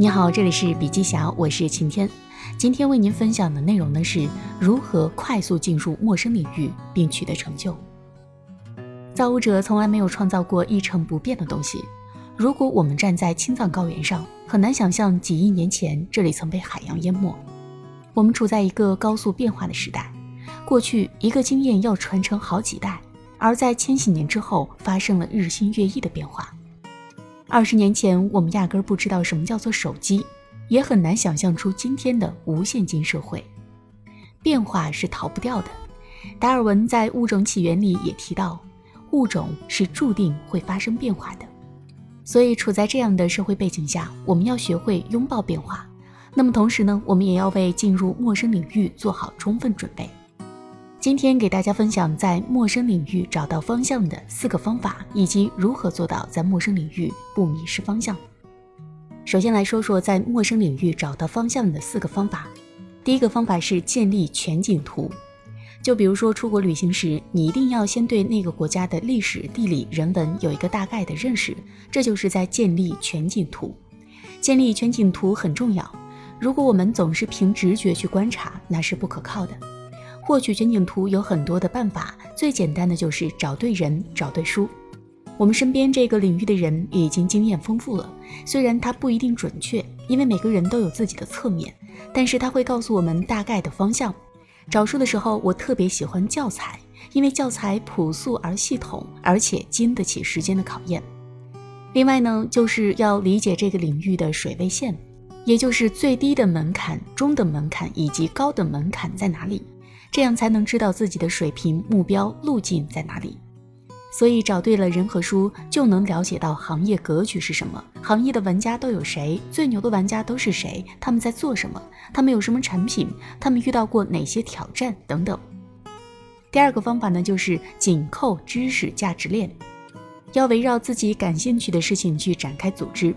你好，这里是笔记侠，我是晴天。今天为您分享的内容呢是如何快速进入陌生领域并取得成就。造物者从来没有创造过一成不变的东西。如果我们站在青藏高原上，很难想象几亿年前这里曾被海洋淹没。我们处在一个高速变化的时代，过去一个经验要传承好几代，而在千禧年之后发生了日新月异的变化。二十年前，我们压根儿不知道什么叫做手机，也很难想象出今天的无现金社会。变化是逃不掉的。达尔文在《物种起源》里也提到，物种是注定会发生变化的。所以，处在这样的社会背景下，我们要学会拥抱变化。那么，同时呢，我们也要为进入陌生领域做好充分准备。今天给大家分享在陌生领域找到方向的四个方法，以及如何做到在陌生领域不迷失方向。首先来说说在陌生领域找到方向的四个方法。第一个方法是建立全景图。就比如说出国旅行时，你一定要先对那个国家的历史、地理、人文有一个大概的认识，这就是在建立全景图。建立全景图很重要。如果我们总是凭直觉去观察，那是不可靠的。获取全景图有很多的办法，最简单的就是找对人、找对书。我们身边这个领域的人已经经验丰富了，虽然他不一定准确，因为每个人都有自己的侧面，但是他会告诉我们大概的方向。找书的时候，我特别喜欢教材，因为教材朴素而系统，而且经得起时间的考验。另外呢，就是要理解这个领域的水位线，也就是最低的门槛、中等门槛以及高等门槛在哪里。这样才能知道自己的水平、目标、路径在哪里。所以找对了人和书，就能了解到行业格局是什么，行业的玩家都有谁，最牛的玩家都是谁，他们在做什么，他们有什么产品，他们遇到过哪些挑战等等。第二个方法呢，就是紧扣知识价值链，要围绕自己感兴趣的事情去展开组织。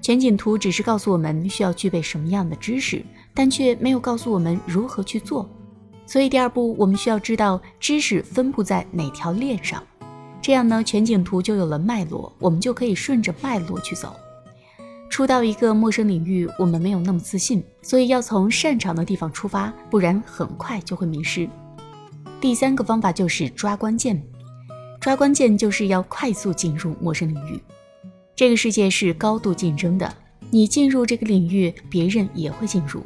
全景图只是告诉我们需要具备什么样的知识，但却没有告诉我们如何去做。所以，第二步，我们需要知道知识分布在哪条链上，这样呢，全景图就有了脉络，我们就可以顺着脉络去走。初到一个陌生领域，我们没有那么自信，所以要从擅长的地方出发，不然很快就会迷失。第三个方法就是抓关键，抓关键就是要快速进入陌生领域。这个世界是高度竞争的，你进入这个领域，别人也会进入。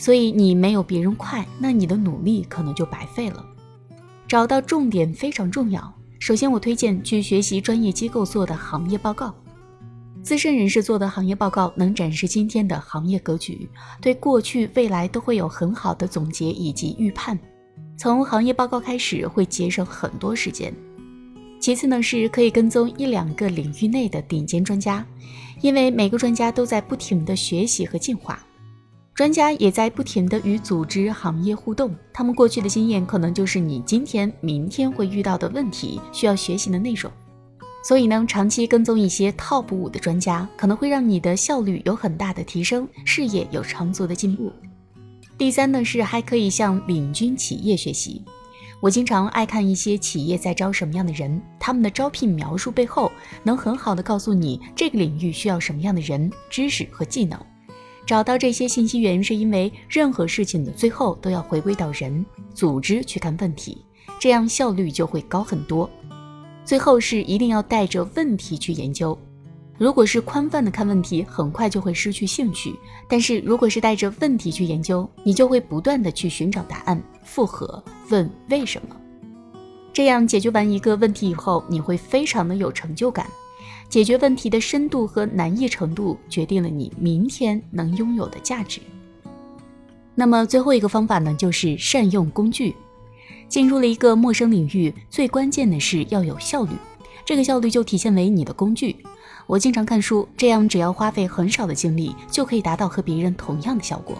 所以你没有别人快，那你的努力可能就白费了。找到重点非常重要。首先，我推荐去学习专业机构做的行业报告，资深人士做的行业报告能展示今天的行业格局，对过去、未来都会有很好的总结以及预判。从行业报告开始会节省很多时间。其次呢，是可以跟踪一两个领域内的顶尖专家，因为每个专家都在不停的学习和进化。专家也在不停地与组织行业互动，他们过去的经验可能就是你今天、明天会遇到的问题，需要学习的内容。所以呢，长期跟踪一些 TOP 五的专家，可能会让你的效率有很大的提升，事业有长足的进步。第三呢，是还可以向领军企业学习。我经常爱看一些企业在招什么样的人，他们的招聘描述背后能很好的告诉你这个领域需要什么样的人、知识和技能。找到这些信息源，是因为任何事情的最后都要回归到人、组织去看问题，这样效率就会高很多。最后是一定要带着问题去研究。如果是宽泛的看问题，很快就会失去兴趣；但是如果是带着问题去研究，你就会不断的去寻找答案，复合问为什么。这样解决完一个问题以后，你会非常的有成就感。解决问题的深度和难易程度决定了你明天能拥有的价值。那么最后一个方法呢，就是善用工具。进入了一个陌生领域，最关键的是要有效率。这个效率就体现为你的工具。我经常看书，这样只要花费很少的精力，就可以达到和别人同样的效果。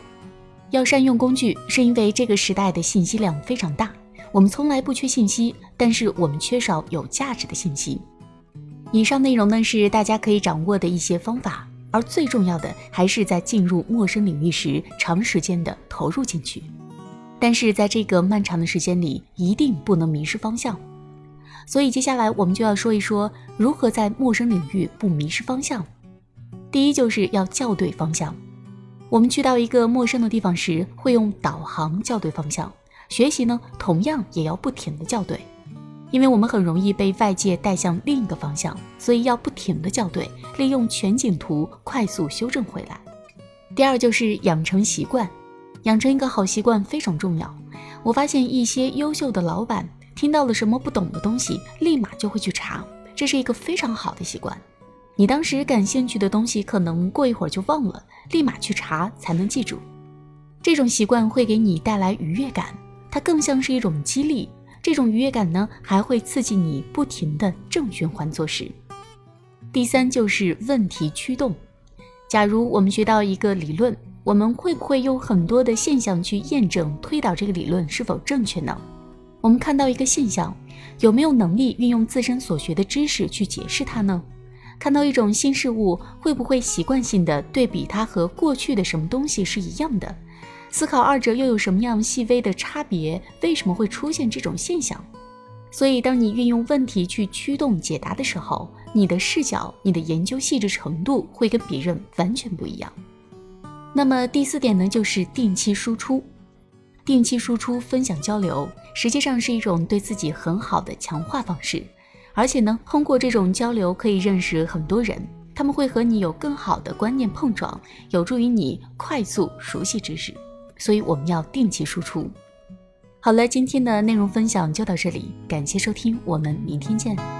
要善用工具，是因为这个时代的信息量非常大，我们从来不缺信息，但是我们缺少有价值的信息。以上内容呢是大家可以掌握的一些方法，而最重要的还是在进入陌生领域时长时间的投入进去。但是在这个漫长的时间里，一定不能迷失方向。所以接下来我们就要说一说如何在陌生领域不迷失方向。第一就是要校对方向。我们去到一个陌生的地方时，会用导航校对方向。学习呢，同样也要不停的校对，因为我们很容易被外界带向另一个方向，所以要不停的校对，利用全景图快速修正回来。第二就是养成习惯，养成一个好习惯非常重要。我发现一些优秀的老板听到了什么不懂的东西，立马就会去查，这是一个非常好的习惯。你当时感兴趣的东西，可能过一会儿就忘了，立马去查才能记住。这种习惯会给你带来愉悦感，它更像是一种激励。这种愉悦感呢，还会刺激你不停的正循环做事。第三就是问题驱动。假如我们学到一个理论，我们会不会用很多的现象去验证、推导这个理论是否正确呢？我们看到一个现象，有没有能力运用自身所学的知识去解释它呢？看到一种新事物，会不会习惯性的对比它和过去的什么东西是一样的？思考二者又有什么样细微的差别？为什么会出现这种现象？所以，当你运用问题去驱动解答的时候，你的视角、你的研究细致程度会跟别人完全不一样。那么第四点呢，就是定期输出。定期输出、分享交流，实际上是一种对自己很好的强化方式。而且呢，通过这种交流可以认识很多人，他们会和你有更好的观念碰撞，有助于你快速熟悉知识。所以我们要定期输出。好了，今天的内容分享就到这里，感谢收听，我们明天见。